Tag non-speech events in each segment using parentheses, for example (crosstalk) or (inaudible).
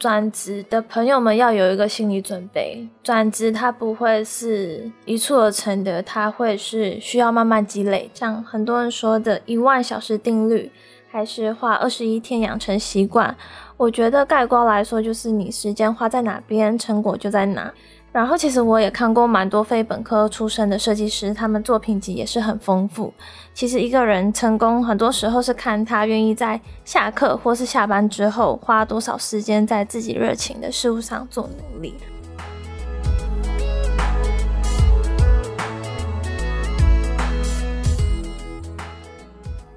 转职的朋友们要有一个心理准备，转职它不会是一蹴而成的，它会是需要慢慢积累。像很多人说的一万小时定律，还是花二十一天养成习惯，我觉得概括来说就是你时间花在哪边，成果就在哪。然后其实我也看过蛮多非本科出身的设计师，他们作品集也是很丰富。其实一个人成功，很多时候是看他愿意在下课或是下班之后，花多少时间在自己热情的事物上做努力。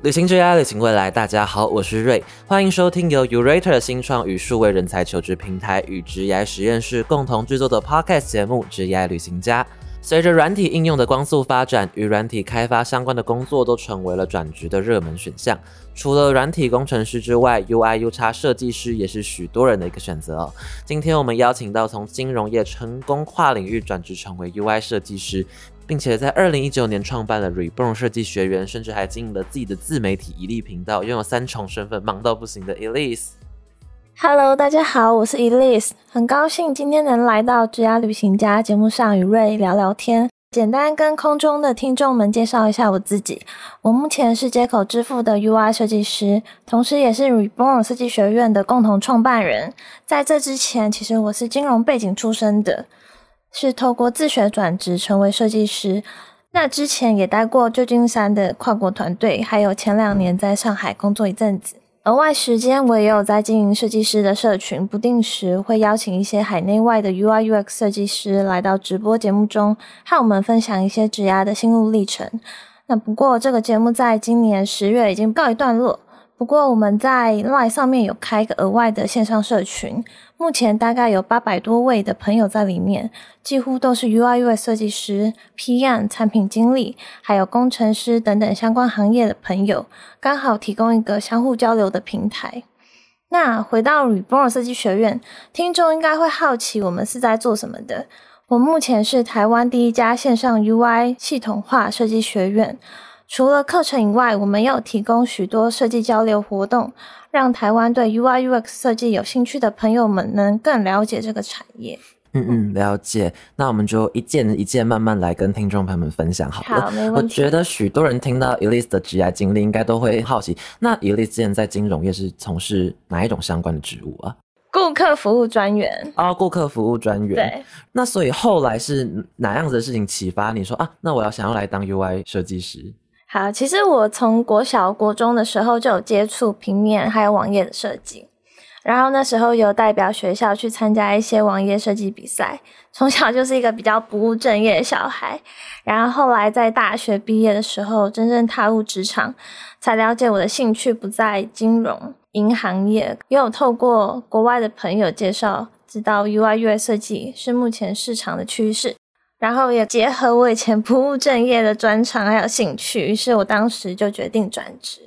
旅行之爱，旅行未来。大家好，我是瑞，欢迎收听由 Urater 的新创与数位人才求职平台与职涯实验室共同制作的 Podcast 节目《职业旅行家》。随着软体应用的光速发展，与软体开发相关的工作都成为了转职的热门选项。除了软体工程师之外，UI、UX 设计师也是许多人的一个选择。今天我们邀请到从金融业成功跨领域转职成为 UI 设计师。并且在二零一九年创办了 Reborn 设计学院，甚至还经营了自己的自媒体一利频道，拥有三重身份，忙到不行的 Elise。Hello，大家好，我是 Elise，很高兴今天能来到职涯旅行家节目上与瑞聊聊天。简单跟空中的听众们介绍一下我自己，我目前是接口支付的 UI 设计师，同时也是 Reborn 设计学院的共同创办人。在这之前，其实我是金融背景出身的。是透过自学转职成为设计师，那之前也待过旧金山的跨国团队，还有前两年在上海工作一阵子。额外时间我也有在经营设计师的社群，不定时会邀请一些海内外的 UI UX 设计师来到直播节目中，和我们分享一些职涯的心路历程。那不过这个节目在今年十月已经告一段落。不过我们在 Line 上面有开一个额外的线上社群，目前大概有八百多位的朋友在里面，几乎都是 UI UX 设计师、PM、产品经理，还有工程师等等相关行业的朋友，刚好提供一个相互交流的平台。那回到 Reborn 设计学院，听众应该会好奇我们是在做什么的。我目前是台湾第一家线上 UI 系统化设计学院。除了课程以外，我们有提供许多设计交流活动，让台湾对 UI UX 设计有兴趣的朋友们能更了解这个产业。嗯嗯，了解。那我们就一件一件慢慢来跟听众朋友们分享好了。好。我觉得许多人听到 Elise 的职业经历，应该都会好奇，那 Elise 之前在金融业是从事哪一种相关的职务啊？顾客服务专员。哦，顾客服务专员。对。那所以后来是哪样子的事情启发你说啊？那我要想要来当 UI 设计师？好，其实我从国小、国中的时候就有接触平面还有网页的设计，然后那时候有代表学校去参加一些网页设计比赛。从小就是一个比较不务正业的小孩，然后后来在大学毕业的时候，真正踏入职场，才了解我的兴趣不在金融、银行业，也有透过国外的朋友介绍，知道 UI/UI 设计是目前市场的趋势。然后也结合我以前不务正业的专长还有兴趣，于是我当时就决定转职。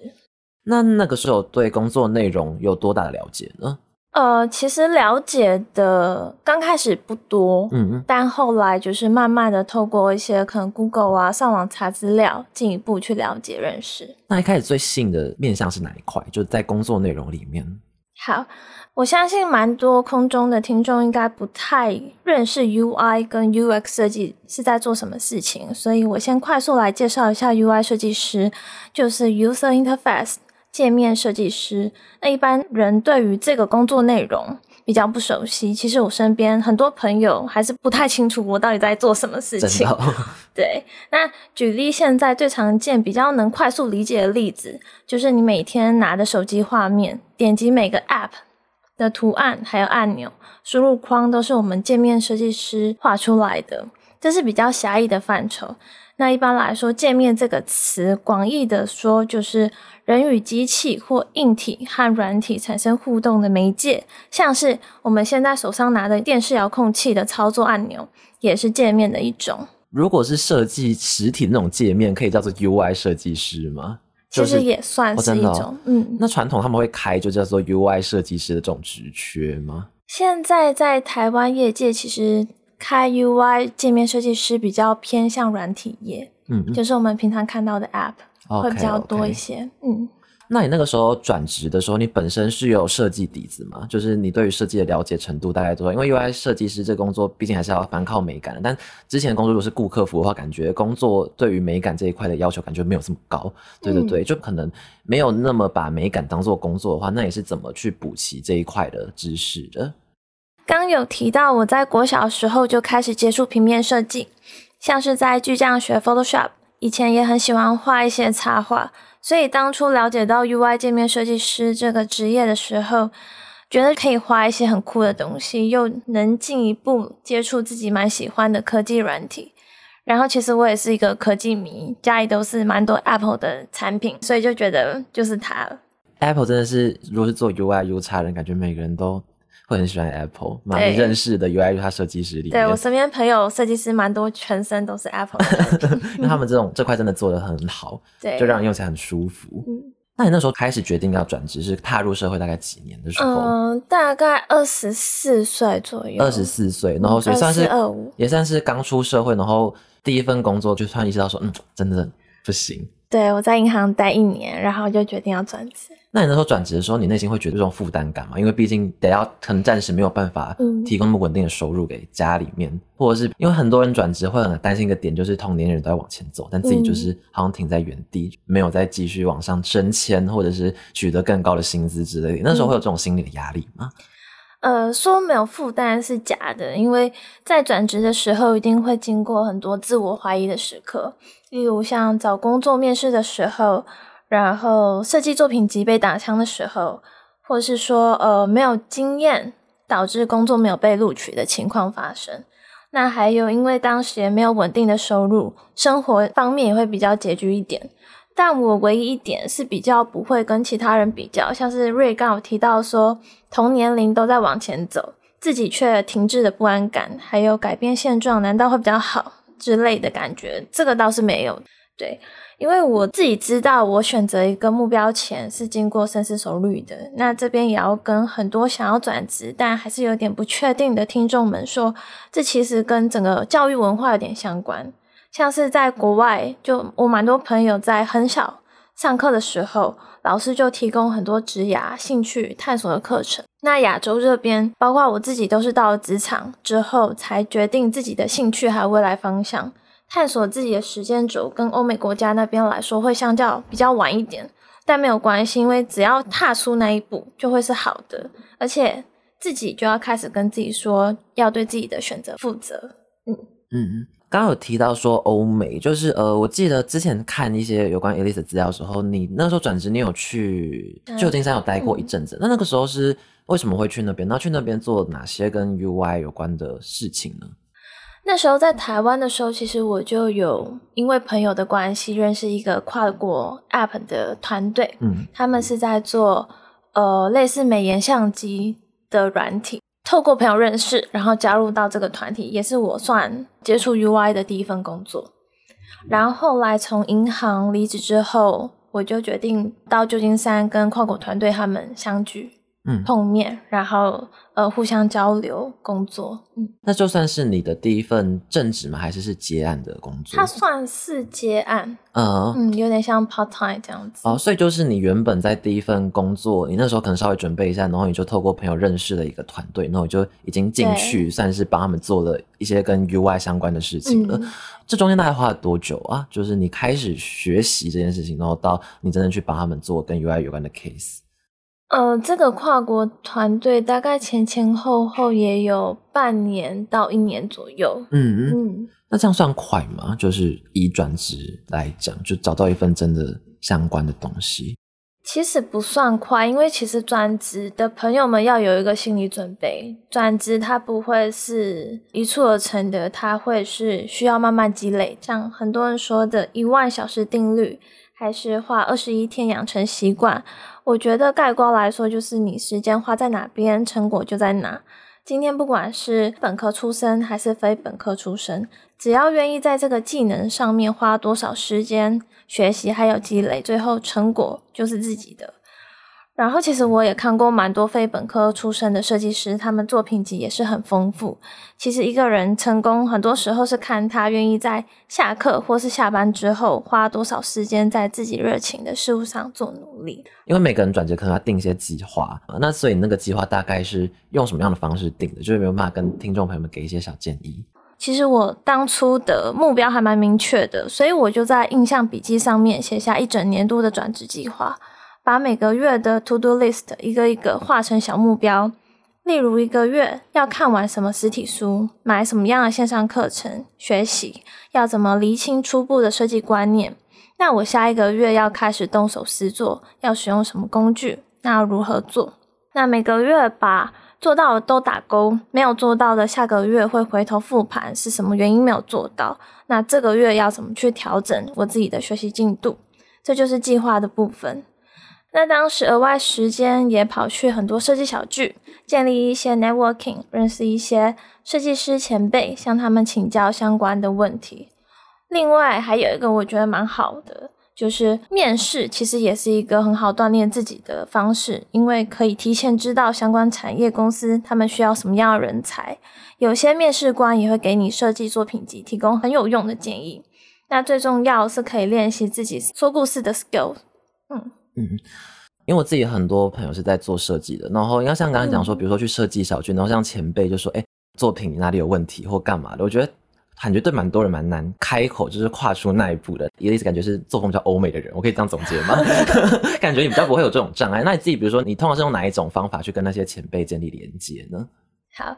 那那个时候对工作内容有多大的了解呢？呃，其实了解的刚开始不多，嗯嗯，但后来就是慢慢的透过一些可能 Google 啊上网查资料，进一步去了解认识。那一开始最吸引的面向是哪一块？就是在工作内容里面。好。我相信蛮多空中的听众应该不太认识 UI 跟 UX 设计是在做什么事情，所以我先快速来介绍一下 UI 设计师，就是 User Interface 界面设计师。那一般人对于这个工作内容比较不熟悉，其实我身边很多朋友还是不太清楚我到底在做什么事情。对，那举例现在最常见、比较能快速理解的例子，就是你每天拿着手机画面，点击每个 App。的图案还有按钮输入框都是我们界面设计师画出来的，这是比较狭义的范畴。那一般来说，界面这个词广义的说，就是人与机器或硬体和软体产生互动的媒介，像是我们现在手上拿的电视遥控器的操作按钮，也是界面的一种。如果是设计实体那种界面，可以叫做 UI 设计师吗？其实也算是一种，嗯。那传统他们会开就叫做 UI 设计师的这种职缺吗？现在在台湾业界，其实开 UI 界面设计师比较偏向软体业，嗯，就是我们平常看到的 App 会比较多一些，嗯。那你那个时候转职的时候，你本身是有设计底子吗？就是你对于设计的了解程度大概多少？因为 UI 设计师这工作毕竟还是要蛮靠美感的，但之前的工作如果是顾客服的话，感觉工作对于美感这一块的要求感觉没有这么高。对对对，就可能没有那么把美感当做工作的话，那你是怎么去补齐这一块的知识的？刚有提到我在国小时候就开始接触平面设计，像是在巨匠学 Photoshop，以前也很喜欢画一些插画。所以当初了解到 UI 界面设计师这个职业的时候，觉得可以画一些很酷的东西，又能进一步接触自己蛮喜欢的科技软体。然后其实我也是一个科技迷，家里都是蛮多 Apple 的产品，所以就觉得就是它了。Apple 真的是，如果是做 UI、U 差人，感觉每个人都。会很喜欢 Apple，蛮认识的 UI 它设计师里。对我身边朋友设计师蛮多，全身都是 Apple，(laughs) 因为他们这种这块真的做的很好，对，就让人用起来很舒服。嗯，那你那时候开始决定要转职，是踏入社会大概几年的时候？嗯，大概二十四岁左右。二十四岁，然后所以算是二五，也算是刚出社会，然后第一份工作就突然意识到说，嗯，真的不行。对我在银行待一年，然后就决定要转职。那你那时候转职的时候，你内心会觉得这种负担感吗？因为毕竟得要可能暂时没有办法提供那么稳定的收入给家里面，或者是因为很多人转职会很担心一个点，就是同年人都在往前走，但自己就是好像停在原地，没有再继续往上升迁，或者是取得更高的薪资之类的。那时候会有这种心理的压力吗？呃，说没有负担是假的，因为在转职的时候一定会经过很多自我怀疑的时刻，例如像找工作面试的时候。然后设计作品集被打枪的时候，或是说呃没有经验导致工作没有被录取的情况发生。那还有因为当时也没有稳定的收入，生活方面也会比较拮据一点。但我唯一一点是比较不会跟其他人比较，像是瑞刚有提到说同年龄都在往前走，自己却停滞的不安感，还有改变现状难道会比较好之类的感觉，这个倒是没有。对。因为我自己知道，我选择一个目标前是经过深思熟虑的。那这边也要跟很多想要转职但还是有点不确定的听众们说，这其实跟整个教育文化有点相关。像是在国外，就我蛮多朋友在很小上课的时候，老师就提供很多职涯兴趣探索的课程。那亚洲这边，包括我自己，都是到了职场之后才决定自己的兴趣还有未来方向。探索自己的时间轴跟欧美国家那边来说会相较比较晚一点，但没有关系，因为只要踏出那一步就会是好的，而且自己就要开始跟自己说要对自己的选择负责。嗯嗯，刚刚有提到说欧美，就是呃，我记得之前看一些有关 Elise 的资料的时候，你那时候转职，你有去旧金山有待过一阵子，那那个时候是为什么会去那边？那去那边做哪些跟 UI 有关的事情呢？那时候在台湾的时候，其实我就有因为朋友的关系认识一个跨国 App 的团队，嗯，他们是在做呃类似美颜相机的软体，透过朋友认识，然后加入到这个团体，也是我算接触 UI 的第一份工作。然后后来从银行离职之后，我就决定到旧金山跟跨国团队他们相聚。嗯，碰面，然后呃，互相交流工作。嗯，那就算是你的第一份正职吗？还是是接案的工作？它算是接案，嗯嗯，有点像 part time 这样子。哦，所以就是你原本在第一份工作，你那时候可能稍微准备一下，然后你就透过朋友认识了一个团队，然后你就已经进去，算是帮他们做了一些跟 UI 相关的事情了。这中间大概花了多久啊？就是你开始学习这件事情，然后到你真的去帮他们做跟 UI 有关的 case。呃，这个跨国团队大概前前后后也有半年到一年左右。嗯嗯，那这样算快吗？就是以转职来讲，就找到一份真的相关的东西。其实不算快，因为其实转职的朋友们要有一个心理准备，转职它不会是一蹴而成的，它会是需要慢慢积累。像很多人说的一万小时定律，还是花二十一天养成习惯。我觉得概括来说，就是你时间花在哪边，成果就在哪。今天不管是本科出身还是非本科出身，只要愿意在这个技能上面花多少时间学习还有积累，最后成果就是自己的。然后，其实我也看过蛮多非本科出身的设计师，他们作品集也是很丰富。其实一个人成功，很多时候是看他愿意在下课或是下班之后，花多少时间在自己热情的事物上做努力。因为每个人转职可能要定一些计划，那所以那个计划大概是用什么样的方式定的？就是没有办法跟听众朋友们给一些小建议。其实我当初的目标还蛮明确的，所以我就在印象笔记上面写下一整年度的转职计划。把每个月的 to do list 一个一个画成小目标，例如一个月要看完什么实体书，买什么样的线上课程学习，要怎么厘清初步的设计观念。那我下一个月要开始动手实做，要使用什么工具？那要如何做？那每个月把做到的都打勾，没有做到的下个月会回头复盘，是什么原因没有做到？那这个月要怎么去调整我自己的学习进度？这就是计划的部分。那当时额外时间也跑去很多设计小聚，建立一些 networking，认识一些设计师前辈，向他们请教相关的问题。另外还有一个我觉得蛮好的，就是面试，其实也是一个很好锻炼自己的方式，因为可以提前知道相关产业公司他们需要什么样的人才。有些面试官也会给你设计作品集，提供很有用的建议。那最重要是可以练习自己说故事的 skill。嗯。嗯，因为我自己很多朋友是在做设计的，然后要像刚才讲说，比如说去设计小区，然后像前辈就说，哎，作品哪里有问题或干嘛的，我觉得感觉对蛮多人蛮难开口，就是跨出那一步的。也意思感觉是作风比较欧美的人，我可以这样总结吗？(laughs) 感觉你比较不会有这种障碍。那你自己比如说，你通常是用哪一种方法去跟那些前辈建立连接呢？好，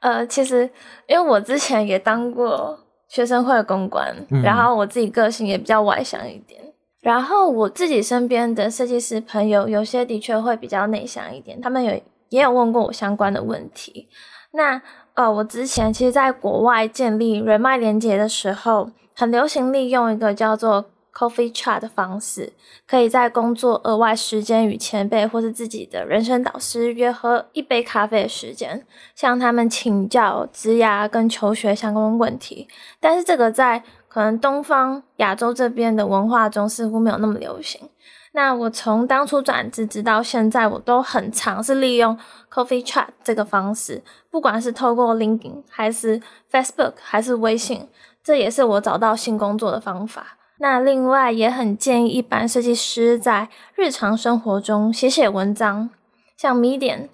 呃，其实因为我之前也当过学生会的公关，然后我自己个性也比较外向一点。然后我自己身边的设计师朋友，有些的确会比较内向一点，他们有也有问过我相关的问题。那呃，我之前其实在国外建立人脉连接的时候，很流行利用一个叫做。Coffee chat 的方式，可以在工作额外时间与前辈或是自己的人生导师约喝一杯咖啡的时间，向他们请教职涯跟求学相关问题。但是这个在可能东方亚洲这边的文化中似乎没有那么流行。那我从当初转职直到现在，我都很尝试利用 Coffee chat 这个方式，不管是透过 LinkedIn 还是 Facebook 还是微信，这也是我找到新工作的方法。那另外也很建议一般设计师在日常生活中写写文章，像 Medium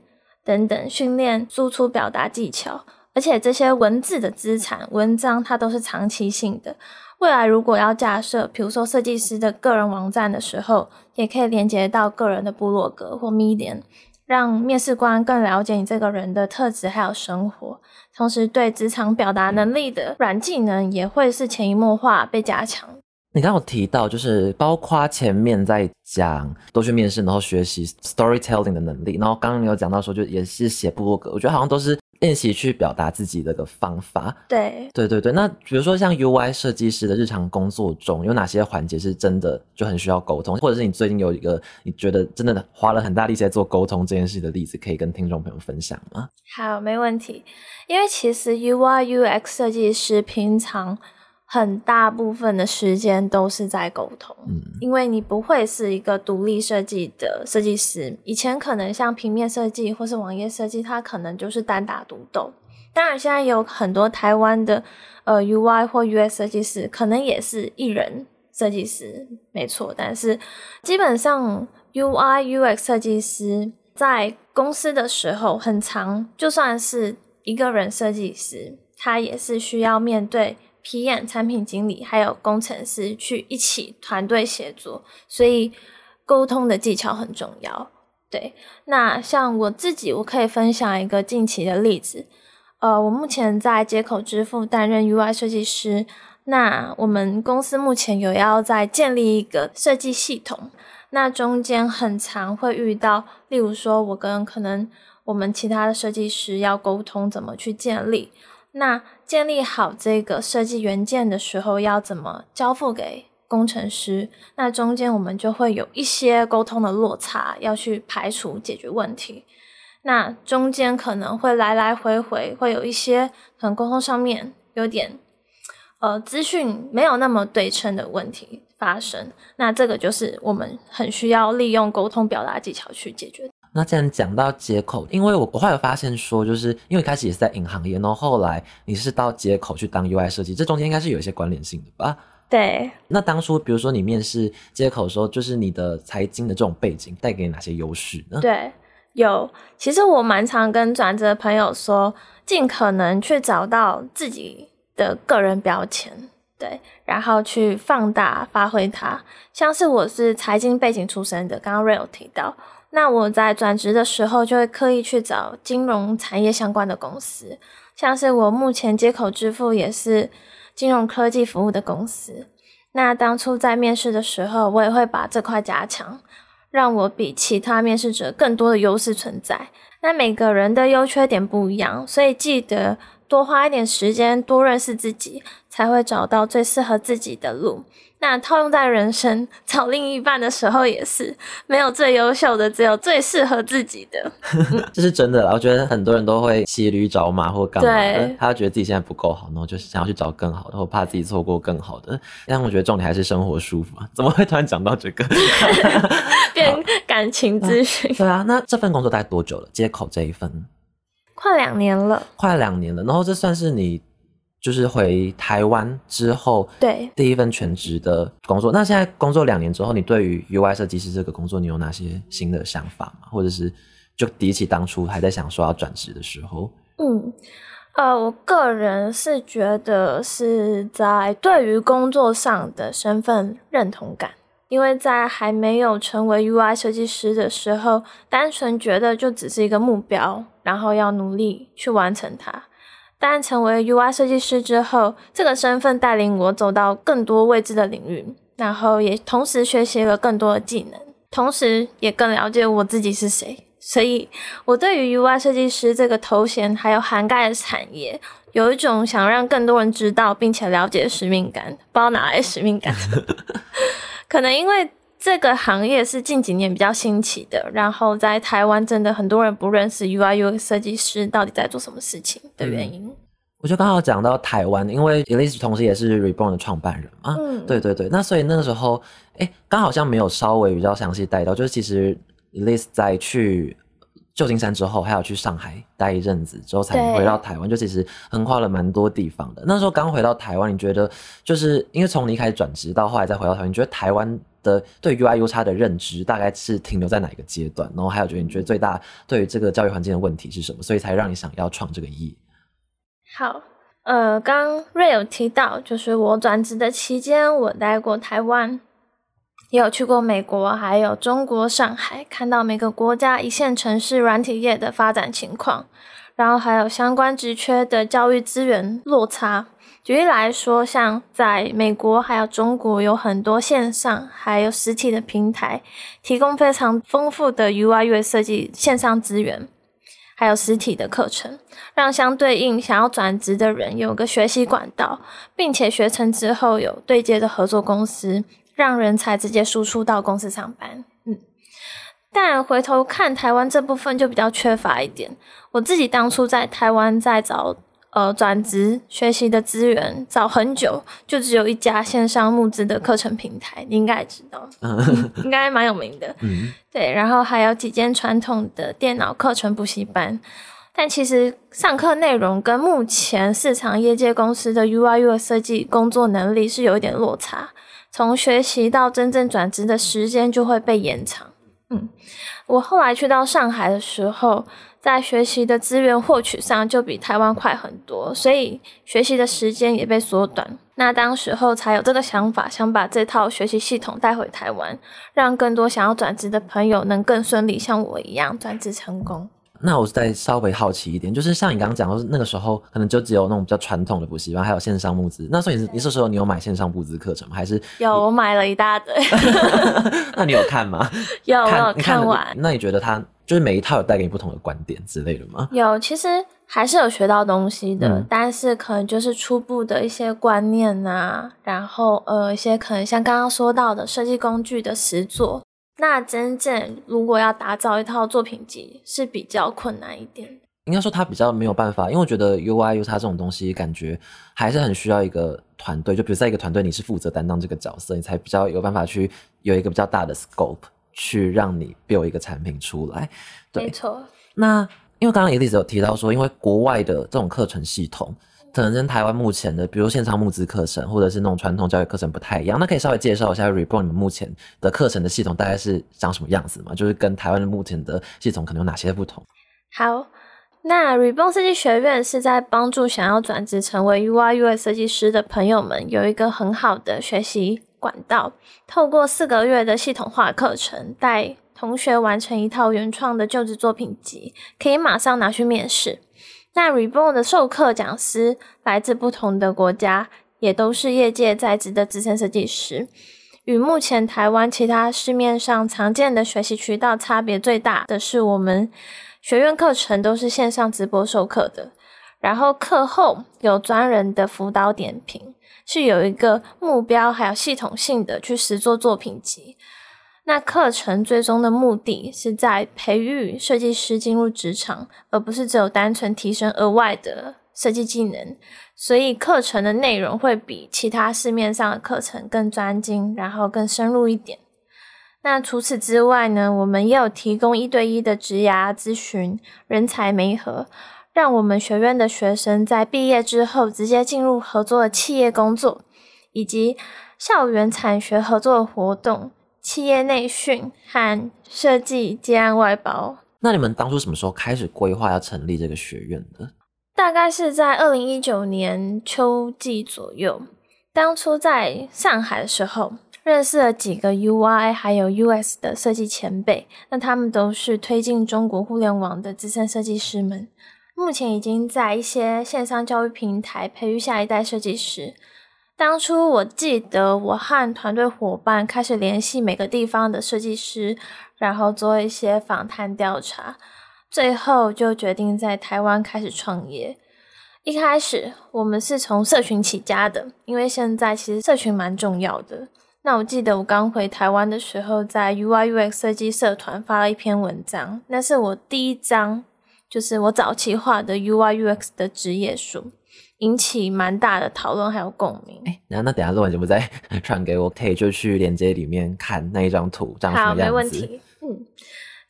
等等训练输出表达技巧，而且这些文字的资产文章它都是长期性的。未来如果要架设，比如说设计师的个人网站的时候，也可以连接到个人的部落格或 Medium，让面试官更了解你这个人的特质还有生活，同时对职场表达能力的软技能也会是潜移默化被加强。你刚刚有提到，就是包括前面在讲都去面试，然后学习 storytelling 的能力，然后刚刚你有讲到说，就也是写部落格，我觉得好像都是练习去表达自己的个方法。对，对对对。那比如说像 UI 设计师的日常工作中，有哪些环节是真的就很需要沟通，或者是你最近有一个你觉得真的花了很大力气在做沟通这件事的例子，可以跟听众朋友分享吗？好，没问题。因为其实 UI UX 设计师平常。很大部分的时间都是在沟通，嗯，因为你不会是一个独立设计的设计师。以前可能像平面设计或是网页设计，它可能就是单打独斗。当然，现在有很多台湾的呃 UI 或 UX 设计师，可能也是一人设计师，没错。但是基本上 UI UX 设计师在公司的时候很长，就算是一个人设计师，他也是需要面对。PM 产品经理还有工程师去一起团队协作，所以沟通的技巧很重要。对，那像我自己，我可以分享一个近期的例子。呃，我目前在接口支付担任 UI 设计师。那我们公司目前有要在建立一个设计系统，那中间很常会遇到，例如说我跟可能我们其他的设计师要沟通怎么去建立。那建立好这个设计元件的时候，要怎么交付给工程师？那中间我们就会有一些沟通的落差，要去排除解决问题。那中间可能会来来回回，会有一些可能沟通上面有点呃资讯没有那么对称的问题发生。那这个就是我们很需要利用沟通表达技巧去解决。那既然讲到接口，因为我我后来发现说，就是因为开始也是在银行业，然后后来你是到接口去当 UI 设计，这中间应该是有一些关联性的吧？对。那当初比如说你面试接口的时候，就是你的财经的这种背景带给你哪些优势呢？对，有。其实我蛮常跟转职的朋友说，尽可能去找到自己的个人标签，对，然后去放大发挥它。像是我是财经背景出身的，刚刚 Ray 提到。那我在转职的时候，就会刻意去找金融产业相关的公司，像是我目前接口支付也是金融科技服务的公司。那当初在面试的时候，我也会把这块加强，让我比其他面试者更多的优势存在。那每个人的优缺点不一样，所以记得多花一点时间，多认识自己，才会找到最适合自己的路。那套用在人生找另一半的时候也是，没有最优秀的，只有最适合自己的。(laughs) 这是真的啦，我觉得很多人都会骑驴找马或干嘛的，他觉得自己现在不够好，然后就是想要去找更好的，或怕自己错过更好的。但我觉得重点还是生活舒服啊！怎么会突然讲到这个？(laughs) 变感情咨询？对啊，那这份工作大概多久了？接口这一份，快两年了，快两年了。然后这算是你。就是回台湾之后，对第一份全职的工作。那现在工作两年之后，你对于 UI 设计师这个工作，你有哪些新的想法吗？或者是就比起当初还在想说要转职的时候？嗯，呃，我个人是觉得是在对于工作上的身份认同感，因为在还没有成为 UI 设计师的时候，单纯觉得就只是一个目标，然后要努力去完成它。但成为 UI 设计师之后，这个身份带领我走到更多未知的领域，然后也同时学习了更多的技能，同时也更了解我自己是谁。所以，我对于 UI 设计师这个头衔还有涵盖的产业，有一种想让更多人知道并且了解的使命感。不知道哪来使命感？(laughs) 可能因为。这个行业是近几年比较兴起的，然后在台湾真的很多人不认识 UI UX 设计师到底在做什么事情的原因。我就刚好讲到台湾，因为 Elise 同时也是 Reborn 的创办人嘛，嗯，对对对，那所以那个时候，哎，刚好像没有稍微比较详细带到，就是其实 Elise 在去。旧金山之后，还要去上海待一阵子，之后才回到台湾，就其实横跨了蛮多地方的。那时候刚回到台湾，你觉得就是因为从你一开始转职到后来再回到台湾，你觉得台湾的对 UI U 差的认知大概是停留在哪一个阶段？然后还有觉得你觉得最大对于这个教育环境的问题是什么？所以才让你想要创这个业？好，呃，刚瑞有提到，就是我转职的期间，我待过台湾。也有去过美国，还有中国上海，看到每个国家一线城市软体业的发展情况，然后还有相关职缺的教育资源落差。举例来说，像在美国还有中国，有很多线上还有实体的平台，提供非常丰富的 UI UX 设计线上资源，还有实体的课程，让相对应想要转职的人有个学习管道，并且学成之后有对接的合作公司。让人才直接输出到公司上班，嗯，但回头看台湾这部分就比较缺乏一点。我自己当初在台湾在找呃转职学习的资源，找很久，就只有一家线上募资的课程平台，你应该也知道，应该蛮有名的，(laughs) 嗯，对。然后还有几间传统的电脑课程补习班，但其实上课内容跟目前市场业界公司的 UI UX 设计工作能力是有一点落差。从学习到真正转职的时间就会被延长。嗯，我后来去到上海的时候，在学习的资源获取上就比台湾快很多，所以学习的时间也被缩短。那当时候才有这个想法，想把这套学习系统带回台湾，让更多想要转职的朋友能更顺利像我一样转职成功。那我再稍微好奇一点，就是像你刚刚讲，说那个时候可能就只有那种比较传统的补习班，还有线上募资。那所以你你这时候你有买线上募资课程吗？还是有？我买了一大堆。(laughs) 那你有看吗？有，我有看完。那你觉得它就是每一套有带给你不同的观点之类的吗？有，其实还是有学到东西的，但是可能就是初步的一些观念啊，然后呃一些可能像刚刚说到的设计工具的实作。那真正如果要打造一套作品集是比较困难一点。应该说他比较没有办法，因为我觉得 UI、U 叉这种东西，感觉还是很需要一个团队。就比如在一个团队，你是负责担当这个角色，你才比较有办法去有一个比较大的 scope 去让你 build 一个产品出来。没错。那因为刚刚 Elise 有提到说，因为国外的这种课程系统。可能跟台湾目前的，比如线上募资课程，或者是那种传统教育课程不太一样。那可以稍微介绍一下 Reborn 你们目前的课程的系统大概是长什么样子吗？就是跟台湾的目前的系统可能有哪些不同？好，那 Reborn 设计学院是在帮助想要转职成为 UI UX 设计师的朋友们有一个很好的学习管道，透过四个月的系统化课程，带同学完成一套原创的就职作品集，可以马上拿去面试。那 Reborn 的授课讲师来自不同的国家，也都是业界在职的资深设计师。与目前台湾其他市面上常见的学习渠道差别最大的是，我们学院课程都是线上直播授课的，然后课后有专人的辅导点评，是有一个目标，还有系统性的去实做作品集。那课程最终的目的是在培育设计师进入职场，而不是只有单纯提升额外的设计技能。所以课程的内容会比其他市面上的课程更专精，然后更深入一点。那除此之外呢，我们也有提供一对一的职涯咨询、人才媒合，让我们学院的学生在毕业之后直接进入合作的企业工作，以及校园产学合作活动。企业内训和设计接案外包。那你们当初什么时候开始规划要成立这个学院的？大概是在二零一九年秋季左右。当初在上海的时候，认识了几个 UI 还有 US 的设计前辈，那他们都是推进中国互联网的资深设计师们，目前已经在一些线上教育平台培育下一代设计师。当初我记得，我和团队伙伴开始联系每个地方的设计师，然后做一些访谈调查，最后就决定在台湾开始创业。一开始我们是从社群起家的，因为现在其实社群蛮重要的。那我记得我刚回台湾的时候，在 UI UX 设计社团发了一篇文章，那是我第一张，就是我早期画的 UI UX 的职业书。引起蛮大的讨论还有共鸣。哎，然后那等下录完节目再 (laughs) 传给我，可以就去链接里面看那一张图，这样好，没问题。嗯，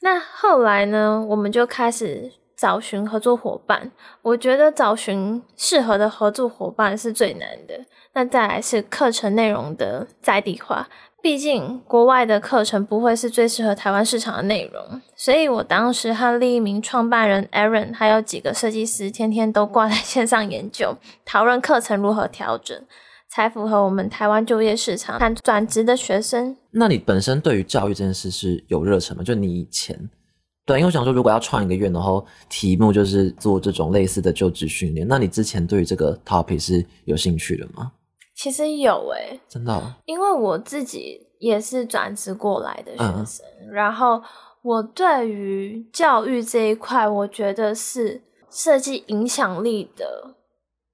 那后来呢，我们就开始找寻合作伙伴。我觉得找寻适合的合作伙伴是最难的。那再来是课程内容的在地化。毕竟国外的课程不会是最适合台湾市场的内容，所以我当时和另一名创办人 Aaron 还有几个设计师，天天都挂在线上研究，讨论课程如何调整，才符合我们台湾就业市场和转职的学生。那你本身对于教育这件事是有热忱吗？就你以前，对，因为我想说，如果要创一个院，然后题目就是做这种类似的就职训练，那你之前对于这个 topic 是有兴趣的吗？其实有诶，真的，因为我自己也是转职过来的学生，然后我对于教育这一块，我觉得是设计影响力的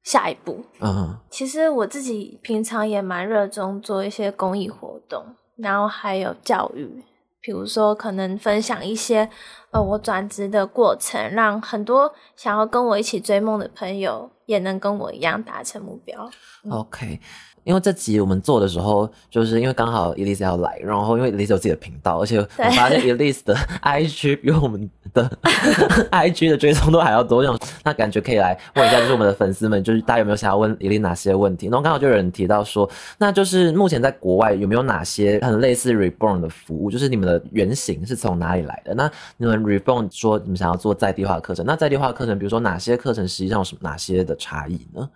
下一步。嗯，其实我自己平常也蛮热衷做一些公益活动，然后还有教育，比如说可能分享一些呃我转职的过程，让很多想要跟我一起追梦的朋友。也能跟我一样达成目标。OK，因为这集我们做的时候，就是因为刚好 Elise 要来，然后因为 Elise 有自己的频道，而且我发现 Elise 的 (laughs) IG 比我们的 (laughs) IG 的追踪都还要多，种那感觉可以来问一下，就是我们的粉丝们，就是大家有没有想要问 Elise 哪些问题？然后刚好就有人提到说，那就是目前在国外有没有哪些很类似 Reborn 的服务？就是你们的原型是从哪里来的？那你们 Reborn 说你们想要做在地化课程，那在地化课程，比如说哪些课程实际上有什么哪些的？差异呢？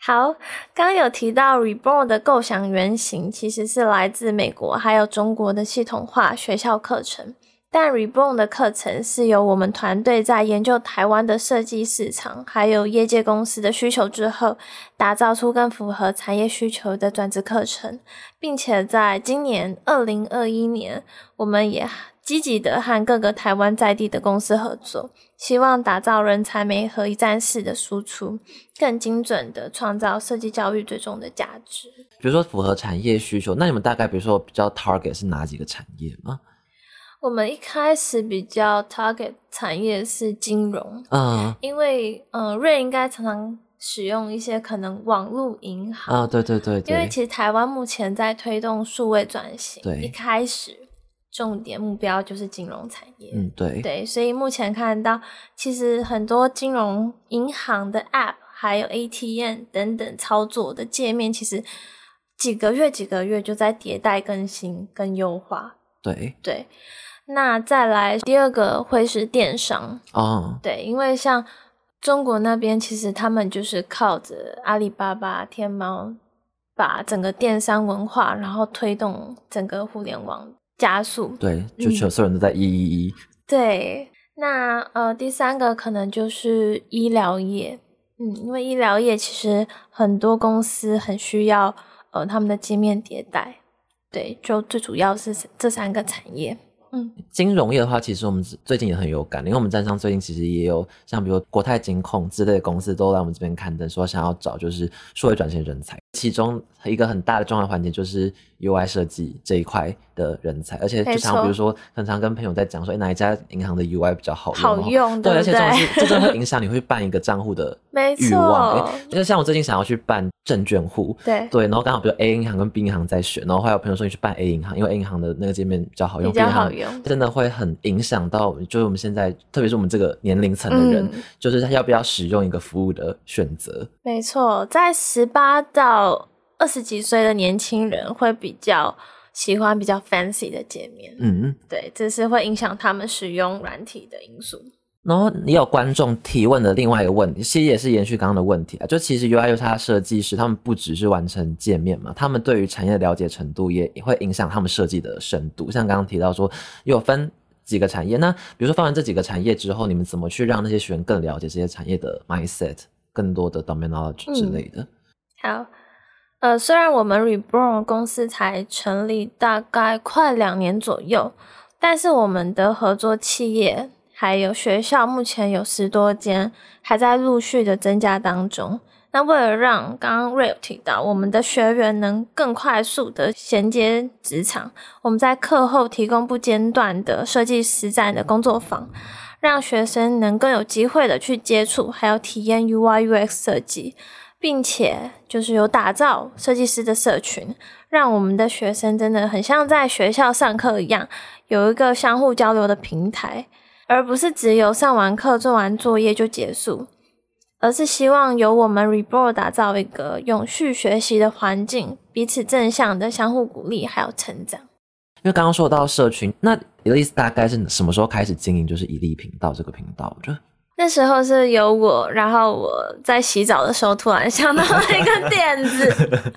好，刚有提到 Reborn 的构想原型其实是来自美国还有中国的系统化学校课程，但 Reborn 的课程是由我们团队在研究台湾的设计市场还有业界公司的需求之后，打造出更符合产业需求的转职课程，并且在今年二零二一年，我们也。积极的和各个台湾在地的公司合作，希望打造人才媒和一站式的输出，更精准的创造设计教育最终的价值。比如说符合产业需求，那你们大概比如说比较 target 是哪几个产业吗？我们一开始比较 target 产业是金融，嗯因为嗯、呃瑞应该常常使用一些可能网络银行，啊，对对对对，因为其实台湾目前在推动数位转型，对一开始重点目标就是金融产业，嗯对，对，所以目前看到其实很多金融银行的 App 还有 ATM 等等操作的界面，其实几个月几个月就在迭代更新跟优化。对。对，那再来第二个会是电商，哦，对，因为像中国那边，其实他们就是靠着阿里巴巴、天猫，把整个电商文化，然后推动整个互联网加速。对，就全所有人都在一一一，对，那呃，第三个可能就是医疗业，嗯，因为医疗业其实很多公司很需要呃他们的界面迭代，对，就最主要是这三个产业。嗯，金融业的话，其实我们最近也很有感，因为我们站上最近其实也有像比如国泰金控之类的公司都来我们这边刊登，说想要找就是数位转型人才，其中一个很大的重要环节就是 UI 设计这一块的人才，而且就没错常比如说，很常跟朋友在讲说，哎，哪一家银行的 UI 比较好用哦，好用，对，而且重点对？是这真的会影响你会去办一个账户的 (laughs) 没欲望，错。哎，就像我最近想要去办证券户，对，对，然后刚好比如 A 银行跟 B 银行在选，然后后来有朋友说你去办 A 银行，因为 A 银行的那个界面比较好用，比较 B 银行好用真的会很影响到，就是我们现在，特别是我们这个年龄层的人，嗯就是他要不要使用一个服务的选择。没错，在十八到二十几岁的年轻人会比较喜欢比较 fancy 的界面，嗯，对，这是会影响他们使用软体的因素。然后也有观众提问的另外一个问题，其实也是延续刚刚的问题啊，就其实 UI UX 设计师他们不只是完成界面嘛，他们对于产业的了解程度也也会影响他们设计的深度。像刚刚提到说，有分几个产业，那比如说放完这几个产业之后，你们怎么去让那些学员更了解这些产业的 mindset，更多的 domain knowledge 之类的？好，呃，虽然我们 Reborn 公司才成立大概快两年左右，但是我们的合作企业还有学校目前有十多间，还在陆续的增加当中。那为了让刚刚 Ray 提到，我们的学员能更快速的衔接职场，我们在课后提供不间断的设计实战的工作坊，让学生能更有机会的去接触，还有体验 UI UX 设计。并且就是有打造设计师的社群，让我们的学生真的很像在学校上课一样，有一个相互交流的平台，而不是只有上完课做完作业就结束，而是希望由我们 Reboard 打造一个永续学习的环境，彼此正向的相互鼓励还有成长。因为刚刚说到社群，那 Elise 大概是什么时候开始经营就是一粒频道这个频道的？那时候是有我，然后我在洗澡的时候突然想到了一个 (laughs) 点子，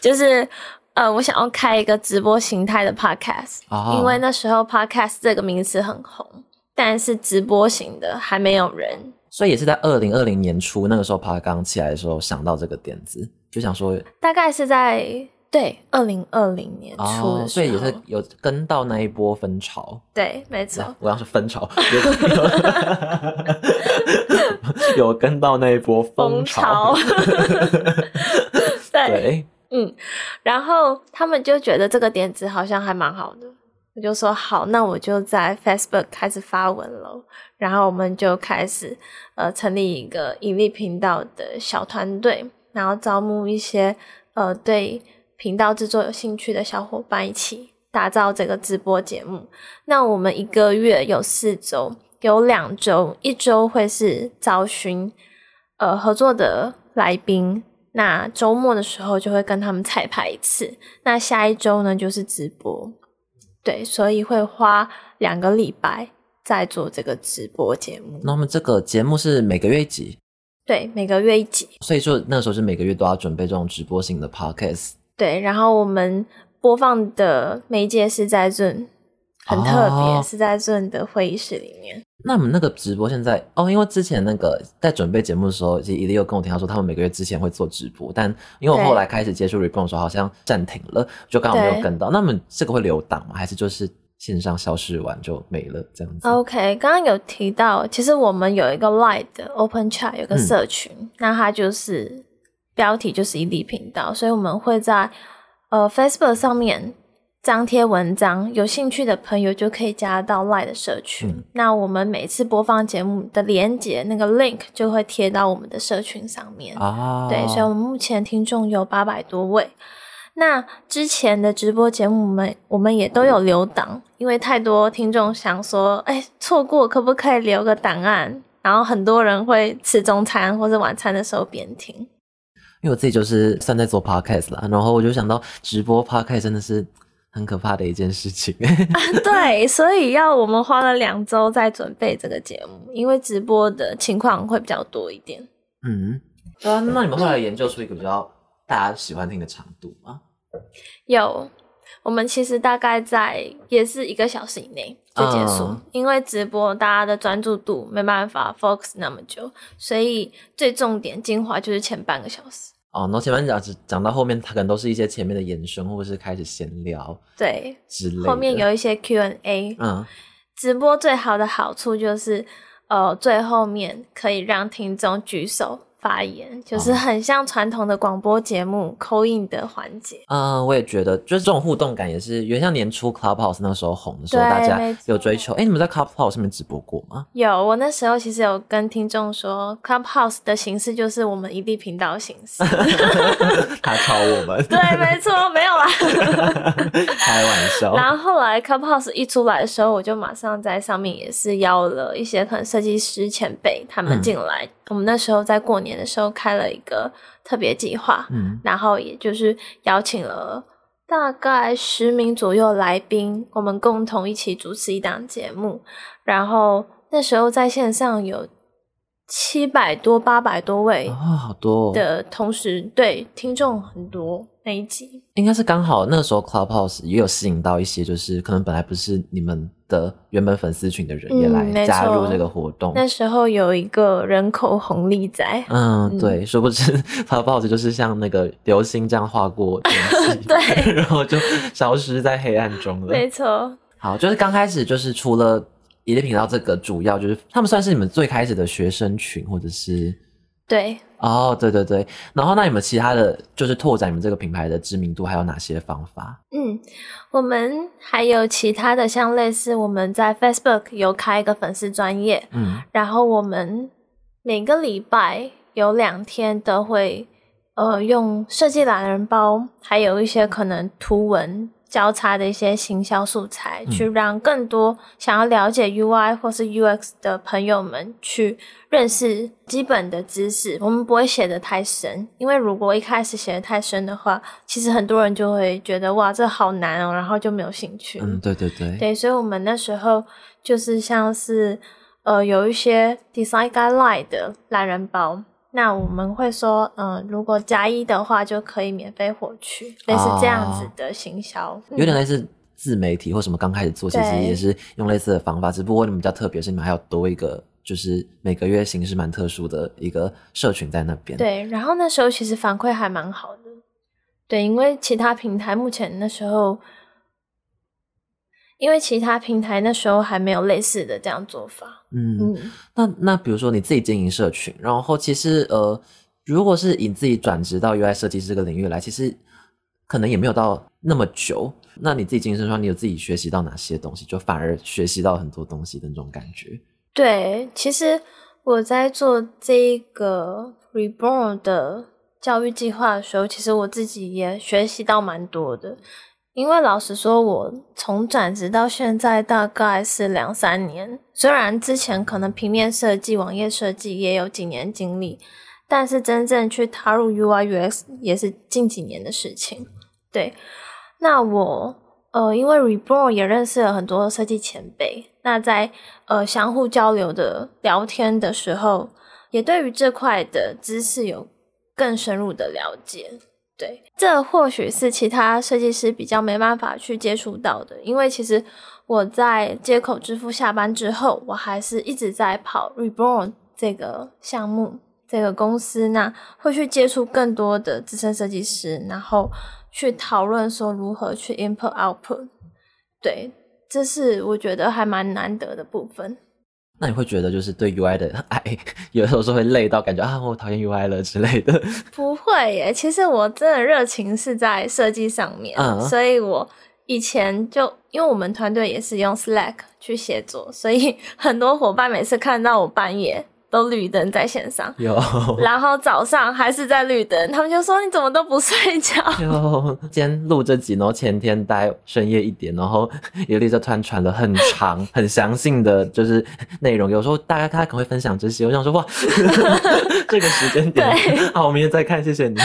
就是呃，我想要开一个直播形态的 podcast，、哦因为那时候 podcast 这个名词很红，但是直播型的还没有人。所以也是在二零二零年初那个时候 p 刚起来的时候想到这个点子，就想说大概是在对二零二零年初的，哦，所以也是有跟到那一波风潮。对，没错，我要是风潮，有有跟到那一波 (laughs) 风潮。(laughs) 对，对，嗯，然后他们就觉得这个点子好像还蛮好的，我就说好，那我就在 Facebook 开始发文了。然后我们就开始呃成立一个盈利频道的小团队，然后招募一些呃对频道制作有兴趣的小伙伴一起打造这个直播节目。那我们一个月有四周，有两周，一周会是找寻呃合作的来宾。那周末的时候就会跟他们彩排一次，那下一周呢就是直播，对，所以会花两个礼拜在做这个直播节目，那我们这个节目是每个月一集，对，每个月一集，所以说那个时候是每个月都要准备这种直播型的 podcast。对，然后我们播放的媒介是在 Zoom，很特别，哦是在 Zoom 的会议室里面，那我们那个直播现在哦，因为之前那个在准备节目的时候，其实伊利有跟我提到说，他们每个月之前会做直播，但因为我后来开始接触 Reborn 的时候，好像暂停了，就刚好没有跟到。那么这个会留档吗？还是就是线上消失完就没了这样子？OK，刚刚有提到，其实我们有一个 Line 的 Open Chat 有个嗯社群，那它就是标题就是一粒频道，所以我们会在呃 Facebook 上面张贴文章，有兴趣的朋友就可以加到 Line 的社群。嗯那我们每次播放节目的连接，那个 link 就会贴到我们的社群上面。啊，对，所以我们目前听众有八百多位。那之前的直播节目，我们我们也都有留档，因为太多听众想说，哎，错过可不可以留个档案？然后很多人会吃中餐或者晚餐的时候边听。因为我自己就是算在做 podcast 啦，然后我就想到直播 podcast 真的是很可怕的一件事情。(laughs) 对，所以要我们花了两周在准备这个节目，因为直播的情况会比较多一点。嗯，对啊，那你们后来研究出一个比较大家喜欢听的长度吗？有，我们其实大概在也是一个小时以内就结束，嗯因为直播大家的专注度没办法 focus 那么久，所以最重点精华就是前半个小时。哦，然后前面讲讲到后面，它可能都是一些前面的延伸，或者是开始闲聊对，之类。后面有一些 Q&A。嗯，直播最好的好处就是，呃，最后面可以让听众举手发言，就是哦很像传统的广播节目扣印的环节。嗯，我也觉得，就是这种互动感也是，有点像年初 Clubhouse 那时候红的时候，大家有追求。哎，你们在 Clubhouse 上面直播过吗？有，我那时候其实有跟听众说，Clubhouse 的形式就是我们一地频道形式。(laughs) 他抄我们，(laughs) 对，没错，没有啦。(laughs) 开玩笑。然后后来 Clubhouse 一出来的时候，我就马上在上面也是邀了一些可能设计师前辈他们嗯进来。我们那时候在过年的时候开了一个特别计划，嗯，然后也就是邀请了大概十名左右来宾，我们共同一起主持一档节目。然后那时候在线上有七百多、八百多位哦，好多、哦，的同时，对听众很多那一集。应该是刚好那时候 Clubhouse 也有吸引到一些，就是可能本来不是你们的原本粉丝群的人，也来加入这个活动。那时候有一个人口红利在，嗯，对，殊不知 (laughs) Clubhouse 就是像那个流星这样划过 (laughs) 天际，对 (laughs) 然后就消失在黑暗中了。没错，好，就是刚开始就是除了一粒频道这个主要就是他们算是你们最开始的学生群，或者是对。哦，对对对，然后那你们其他的就是拓展你们这个品牌的知名度还有哪些方法？嗯，我们还有其他的，像类似我们在 Facebook 有开一个粉丝专业，嗯然后我们每个礼拜有两天都会，呃，用设计懒人包，还有一些可能图文交叉的一些行销素材，嗯去让更多想要了解 UI 或是 UX 的朋友们去认识基本的知识。我们不会写的太深，因为如果一开始写的太深的话，其实很多人就会觉得哇，这好难哦，然后就没有兴趣。嗯，对对对，对，所以我们那时候就是像是呃有一些 design guideline 的懒人包，那我们会说，嗯、如果加一的话就可以免费获取，类似这样子的行销，嗯有点类似自媒体或什么刚开始做，其实也是用类似的方法，只不过你们比较特别，是你们还要多一个，就是每个月形式蛮特殊的一个社群在那边。，对，然后那时候其实反馈还蛮好的，对，因为其他平台目前那时候。因为其他平台那时候还没有类似的这样做法，嗯，嗯，那那比如说你自己经营社群，然后其实呃，如果是以自己转职到 UI 设计师这个领域来，其实可能也没有到那么久。那你自己经营社群，你有自己学习到哪些东西？就反而学习到很多东西的那种感觉。对，其实我在做这个 Reborn 的教育计划的时候，其实我自己也学习到蛮多的。因为老实说，我从转职到现在大概是两三年，虽然之前可能平面设计、网页设计也有几年经历，但是真正去踏入 UI UX 也是近几年的事情。对，那我呃，因为 Reborn 也认识了很多设计前辈，那在呃相互交流的聊天的时候，也对于这块的知识有更深入的了解。对，这或许是其他设计师比较没办法去接触到的，因为其实我在接口支付下班之后，我还是一直在跑 Reborn 这个项目。这个公司那会去接触更多的资深设计师，然后去讨论说如何去 input output。对，这是我觉得还蛮难得的部分。那你会觉得就是对 UI 的爱，有的时候是会累到感觉啊，我讨厌 UI 了之类的。(laughs) 不会耶，其实我真的热情是在设计上面，嗯所以我以前就因为我们团队也是用 Slack 去协作，所以 (laughs) 很多伙伴每次看到我半夜。都绿灯在线上，有，然后早上还是在绿灯，他们就说你怎么都不睡觉？(laughs) 有，今天录这集，然后前天待深夜一点，然后有丽就突然传了很长、很详细的就是内容，有时候大家他可能会分享这些，我想说哇，(laughs) 这个时间点，好，我明天再看，谢谢你，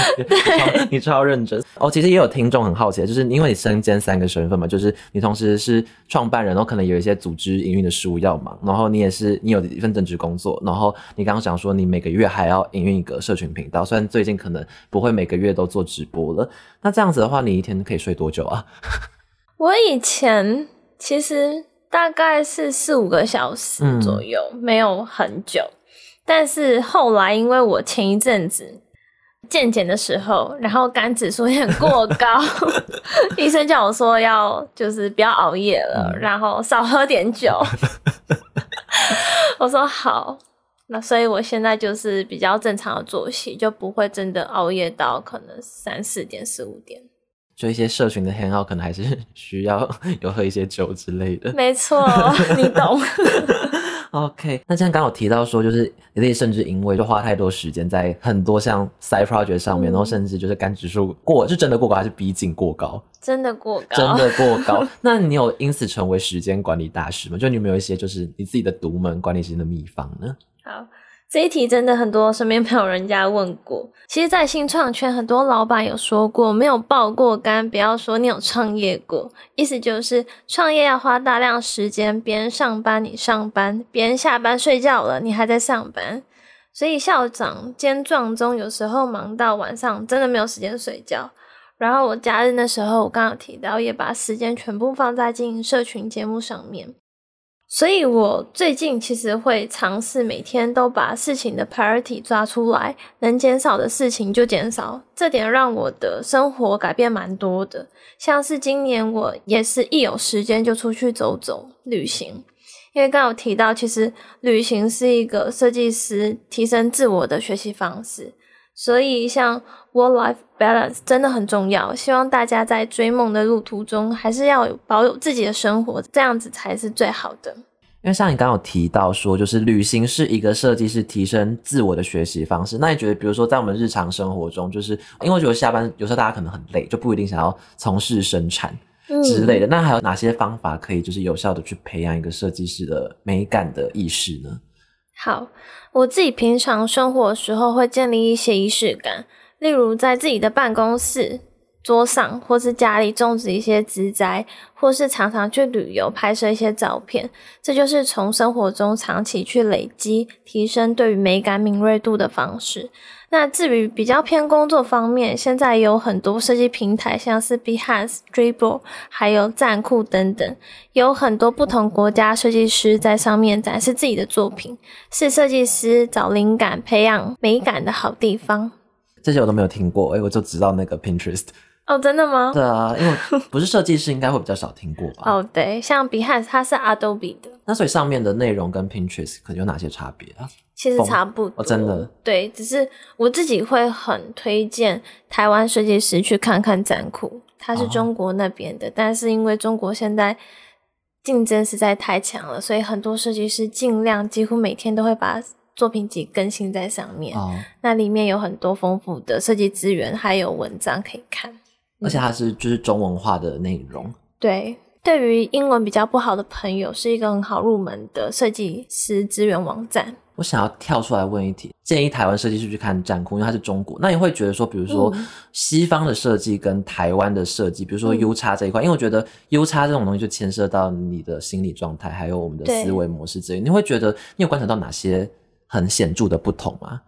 你超认真 (laughs) 哦。其实也有听众很好奇，就是因为你身兼三个身份嘛，就是你同时是创办人，然后可能有一些组织营运的事务要忙，然后你也是你有一份正职工作，然后。你刚刚讲说你每个月还要营运一个社群频道，虽然最近可能不会每个月都做直播了，那这样子的话，你一天可以睡多久啊？(laughs) 我以前其实大概是四五个小时左右，没有很久。但是后来因为我前一阵子健检的时候，然后肝指数也过高，(laughs) 医生叫我说要就是不要熬夜了，然后少喝点酒。(laughs) 我说好。那所以，我现在就是比较正常的作息，就不会真的熬夜到可能三四点、四五点。就一些社群的偏好，可能还是 (laughs) 需要有喝一些酒之类的。没错，你懂。(laughs) OK，那像刚刚有提到说，就是有些甚至因为就花太多时间在很多像 side project 上面，然后甚至就是肝指数过，是真的过高还是逼近过高？真的过高，真的过高。(laughs) 那你有因此成为时间管理大师吗？就你有没有一些就是你自己的独门管理时间的秘方呢？好，这一题真的很多身边朋友人家问过。其实，在新创圈，很多老板有说过，没有爆过肝，不要说你有创业过。意思就是，创业要花大量时间，别人上班你上班，别人下班睡觉了你还在上班。所以校长兼壮中，有时候忙到晚上，真的没有时间睡觉。然后我假日的时候，我刚刚提到，也把时间全部放在经营社群节目上面。所以，我最近其实会尝试每天都把事情的 priority 抓出来，能减少的事情就减少。这点让我的生活改变蛮多的。像是今年，我也是一有时间就出去走走旅行，因为刚刚有提到，其实旅行是一个设计师提升自我的学习方式。所以，像 work-life balance 真的很重要。希望大家在追梦的路途中，还是要保有自己的生活，这样子才是最好的。因为像你刚刚有提到说，就是旅行是一个设计师提升自我的学习方式。那你觉得，比如说在我们日常生活中，就是因为我觉得下班有时候大家可能很累，就不一定想要从事生产之类的。那还有哪些方法可以就是有效的去培养一个设计师的美感的意识呢？好。我自己平常生活的时候会建立一些仪式感，例如在自己的办公室桌上，或是家里种植一些植栽，或是常常去旅游拍摄一些照片，这就是从生活中长期去累积、提升对于美感敏锐度的方式。那至于比较偏工作方面，现在有很多设计平台，像是 Behance、Dribble，还有站酷等等，有很多不同国家设计师在上面展示自己的作品，是设计师找灵感、培养美感的好地方。这些我都没有听过，哎，我就知道那个 Pinterest。哦，真的吗？对啊，因为不是设计师，应该会比较少听过吧？哦，对，像 Behance 它是 Adobe 的，那所以上面的内容跟 Pinterest 可能有哪些差别啊？其实差不多，真的。对，只是我自己会很推荐台湾设计师去看看展库，它是中国那边的，但是因为中国现在竞争实在太强了，所以很多设计师尽量几乎每天都会把作品集更新在上面。哦，那里面有很多丰富的设计资源，还有文章可以看。而且它是就是中文化的内容，对，对于英文比较不好的朋友，是一个很好入门的设计师资源网站。我想要跳出来问一题，建议台湾设计师去看战库，因为它是中国。那你会觉得说，比如说西方的设计跟台湾的设计，比如说 U 差这一块，因为我觉得 U 差这种东西就牵涉到你的心理状态，还有我们的思维模式之类。你会觉得你有观察到哪些很显著的不同吗？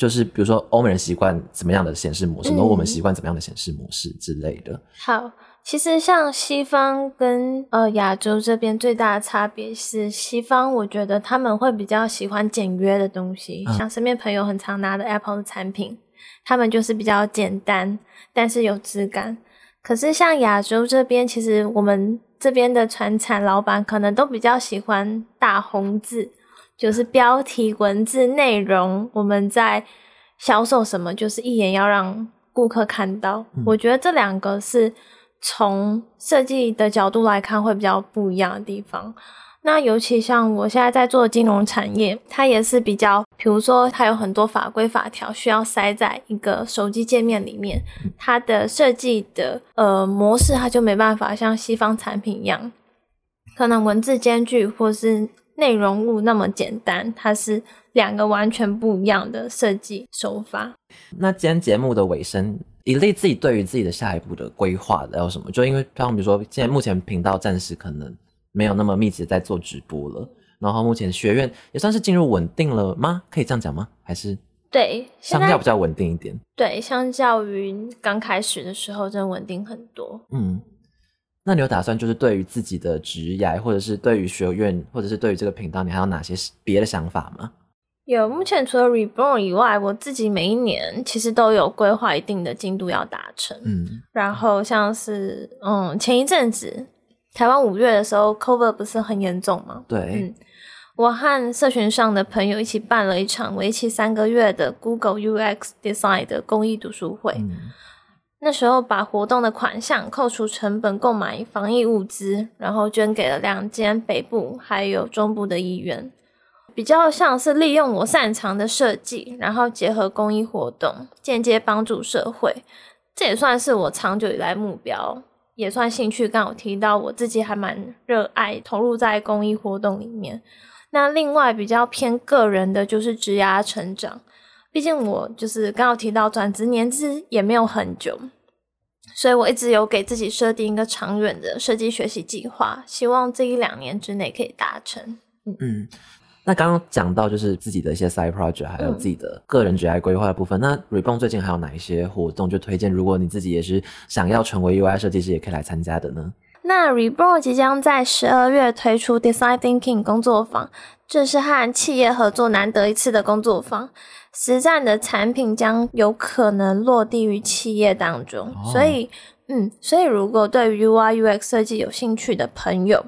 就是比如说欧美人习惯怎么样的显示模式，然后我们习惯怎么样的显示模式之类的。好，其实像西方跟呃亚洲这边最大的差别是，西方我觉得他们会比较喜欢简约的东西，像身边朋友很常拿的 Apple 的产品，他们就是比较简单，但是有质感。可是像亚洲这边，其实我们这边的船产老板可能都比较喜欢大红字。就是标题、文字、内容，我们在销售什么，就是一眼要让顾客看到。我觉得这两个是从设计的角度来看会比较不一样的地方。那尤其像我现在在做的金融产业，它也是比较，比如说它有很多法规法条需要塞在一个手机界面里面，它的设计的呃模式，它就没办法像西方产品一样，可能文字间距或是内容物那么简单，它是两个完全不一样的设计手法。那今天节目的尾声，以利自己对于自己的下一步的规划有什么？就因为像比如说，现在目前频道暂时可能。没有那么密集在做直播了，然后目前学院也算是进入稳定了吗？可以这样讲吗？还是对，相较比较稳定一点。对，相较于刚开始的时候，真的稳定很多。嗯，那你有打算就是对于自己的职业，或者是对于学院，或者是对于这个频道，你还有哪些别的想法吗？有，目前除了 Reborn 以外，我自己每一年其实都有规划一定的进度要达成。嗯，然后像是嗯前一阵子。台湾五月的时候，Cover 不是很严重吗？对，嗯，我和社群上的朋友一起办了一场为期三个月的 Google UX Design 的公益读书会。那时候把活动的款项扣除成本购买防疫物资，然后捐给了两间北部还有中部的医院，比较像是利用我擅长的设计，然后结合公益活动，间接帮助社会。这也算是我长久以来目标。也算兴趣，刚好提到我自己还蛮热爱投入在公益活动里面。那另外比较偏个人的，就是职涯成长。毕竟我就是刚好提到转职年资也没有很久，所以我一直有给自己设定一个长远的设计学习计划，希望这一两年之内可以达成。嗯。嗯那刚刚讲到就是自己的一些 side project，还有自己的个人职业规划的部分。那 Reborn 最近还有哪一些活动就推荐？如果你自己也是想要成为 UI 设计师，也可以来参加的呢？那 Reborn 即将在十二月推出 Design Thinking 工作坊，这是和企业合作难得一次的工作坊，实战的产品将有可能落地于企业当中。所以，嗯，所以如果对 UI UX 设计有兴趣的朋友，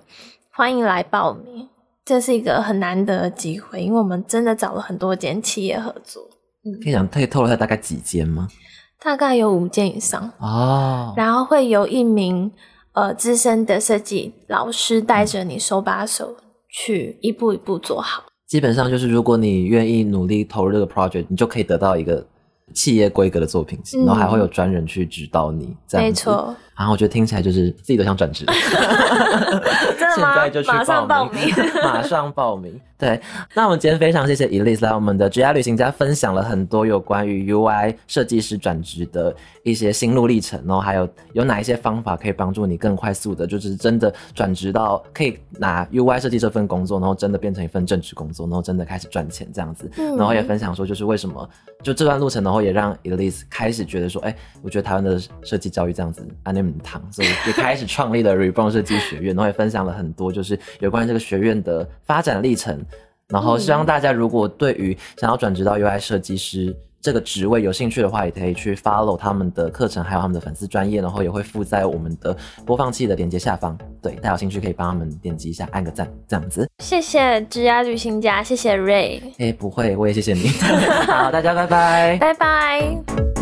欢迎来报名。这是一个很难得的机会，因为我们真的找了很多间企业合作。可以讲，可以透露下大概几间吗？大概有五间以上哦。然后会有一名呃资深的设计老师带着你手把手去一步一步做好。基本上就是，如果你愿意努力投入这个 project，你就可以得到一个企业规格的作品集，然后还会有专人去指导你。没错。然后我觉得听起来就是自己都想转职。(laughs) 现在就去报名，(laughs) 马上报名。对，那我们今天非常谢谢 Elise 来我们的 G I 旅行家分享了很多有关于 U I 设计师转职的一些心路历程，然后还有有哪一些方法可以帮助你更快速的，就是真的转职到可以拿 U I 设计这份工作，然后真的变成一份正职工作，然后真的开始赚钱这样子。然后也分享说，就是为什么就这段路程，然后也让 Elise 开始觉得说，哎，我觉得台湾的设计教育这样子么堂，所以也开始创立了 Reborn 设计学院，然后也分享了很多就是有关这个学院的发展历程。然后希望大家如果对于想要转职到 UI 设计师这个职位有兴趣的话，也可以去 follow 他们的课程，还有他们的粉丝专业，然后也会附在我们的播放器的链接下方。对，大家有兴趣可以帮他们点击一下，按个赞，这样子。谢谢职涯旅行家，谢谢 Ray。哎，不会，我也谢谢你。(laughs) 好，大家拜拜，拜拜。